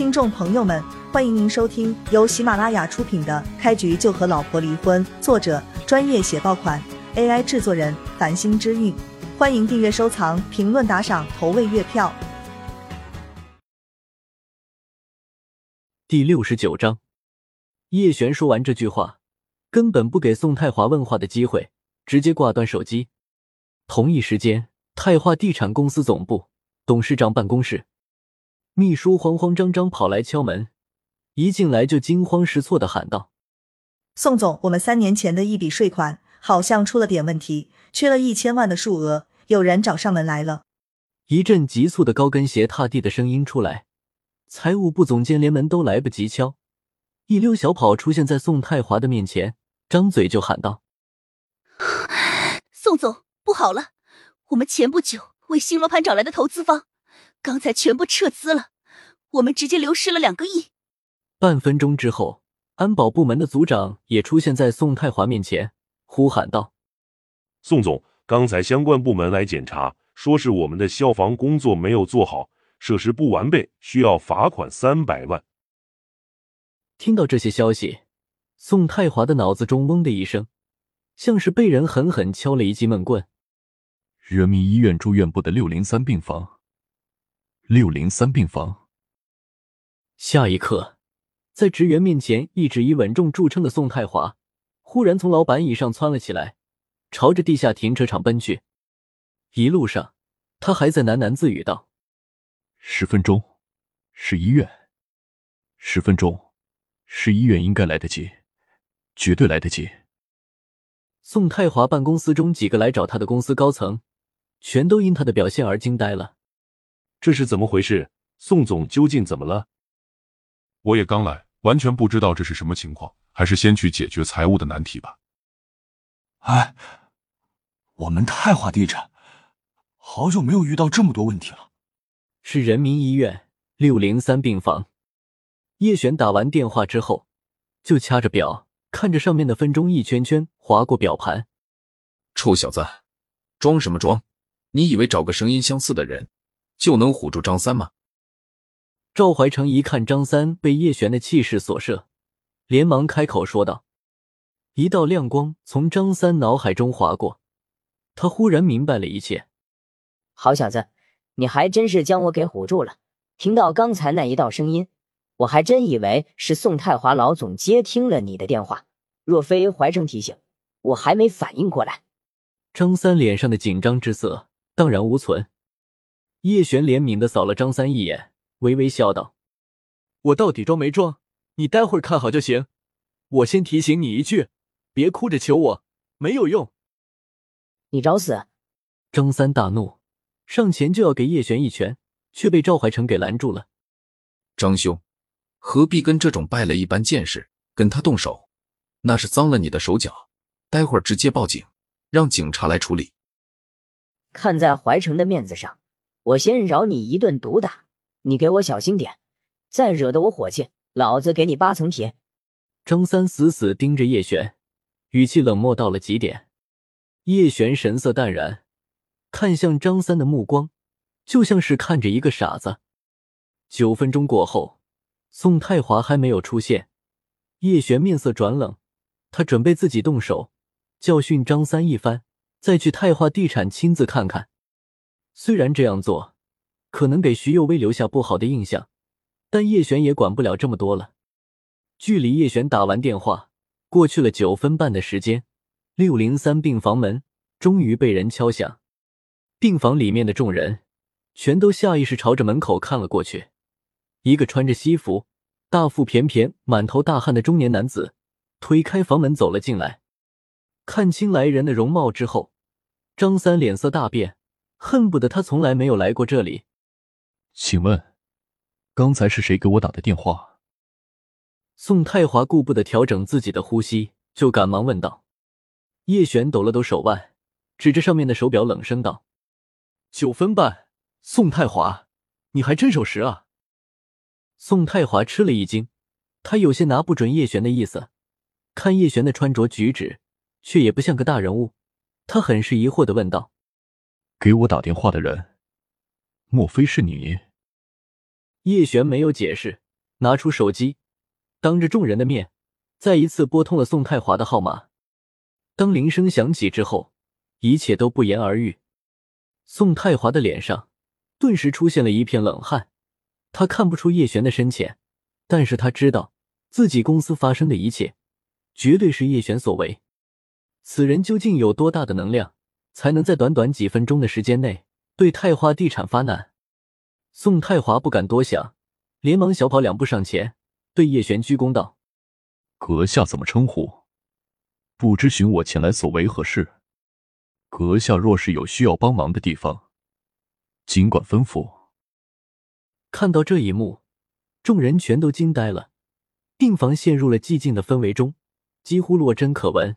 听众朋友们，欢迎您收听由喜马拉雅出品的《开局就和老婆离婚》，作者专业写爆款，AI 制作人繁星之韵。欢迎订阅、收藏、评论、打赏、投喂月票。第六十九章，叶璇说完这句话，根本不给宋太华问话的机会，直接挂断手机。同一时间，泰华地产公司总部董事长办公室。秘书慌慌张张跑来敲门，一进来就惊慌失措的喊道：“宋总，我们三年前的一笔税款好像出了点问题，缺了一千万的数额，有人找上门来了。”一阵急促的高跟鞋踏地的声音出来，财务部总监连门都来不及敲，一溜小跑出现在宋太华的面前，张嘴就喊道：“宋总，不好了，我们前不久为新罗盘找来的投资方。”刚才全部撤资了，我们直接流失了两个亿。半分钟之后，安保部门的组长也出现在宋太华面前，呼喊道：“宋总，刚才相关部门来检查，说是我们的消防工作没有做好，设施不完备，需要罚款三百万。”听到这些消息，宋太华的脑子中嗡的一声，像是被人狠狠敲了一记闷棍。人民医院住院部的六零三病房。六零三病房。下一刻，在职员面前一直以稳重著称的宋太华，忽然从老板椅上窜了起来，朝着地下停车场奔去。一路上，他还在喃喃自语道：“十分钟，是医院。十分钟，是医院，应该来得及，绝对来得及。”宋太华办公司中几个来找他的公司高层，全都因他的表现而惊呆了。这是怎么回事？宋总究竟怎么了？我也刚来，完全不知道这是什么情况，还是先去解决财务的难题吧。哎，我们泰华地产好久没有遇到这么多问题了。是人民医院六零三病房。叶璇打完电话之后，就掐着表，看着上面的分钟一圈圈划过表盘。臭小子，装什么装？你以为找个声音相似的人？就能唬住张三吗？赵怀成一看张三被叶璇的气势所慑，连忙开口说道：“一道亮光从张三脑海中划过，他忽然明白了一切。好小子，你还真是将我给唬住了。听到刚才那一道声音，我还真以为是宋太华老总接听了你的电话。若非怀成提醒，我还没反应过来。”张三脸上的紧张之色荡然无存。叶璇怜悯的扫了张三一眼，微微笑道：“我到底装没装？你待会儿看好就行。我先提醒你一句，别哭着求我，没有用。”你找死！张三大怒，上前就要给叶璇一拳，却被赵怀成给拦住了。张兄，何必跟这种败类一般见识跟他动手？那是脏了你的手脚。待会儿直接报警，让警察来处理。看在怀成的面子上。我先饶你一顿毒打，你给我小心点，再惹得我火气，老子给你八层铁！张三死死盯着叶璇，语气冷漠到了极点。叶璇神色淡然，看向张三的目光就像是看着一个傻子。九分钟过后，宋太华还没有出现，叶璇面色转冷，他准备自己动手教训张三一番，再去泰华地产亲自看看。虽然这样做可能给徐幼薇留下不好的印象，但叶璇也管不了这么多了。距离叶璇打完电话过去了九分半的时间，六零三病房门终于被人敲响。病房里面的众人全都下意识朝着门口看了过去。一个穿着西服、大腹便便、满头大汗的中年男子推开房门走了进来。看清来人的容貌之后，张三脸色大变。恨不得他从来没有来过这里。请问，刚才是谁给我打的电话？宋太华顾不得调整自己的呼吸，就赶忙问道。叶璇抖了抖手腕，指着上面的手表，冷声道：“九分半。”宋太华，你还真守时啊！宋太华吃了一惊，他有些拿不准叶璇的意思。看叶璇的穿着举止，却也不像个大人物，他很是疑惑的问道。给我打电话的人，莫非是你？叶璇没有解释，拿出手机，当着众人的面，再一次拨通了宋太华的号码。当铃声响起之后，一切都不言而喻。宋太华的脸上顿时出现了一片冷汗。他看不出叶璇的深浅，但是他知道自己公司发生的一切，绝对是叶璇所为。此人究竟有多大的能量，才能在短短几分钟的时间内对泰华地产发难？宋太华不敢多想，连忙小跑两步上前，对叶璇鞠躬道：“阁下怎么称呼？不知寻我前来所为何事？阁下若是有需要帮忙的地方，尽管吩咐。”看到这一幕，众人全都惊呆了，病房陷入了寂静的氛围中，几乎落针可闻。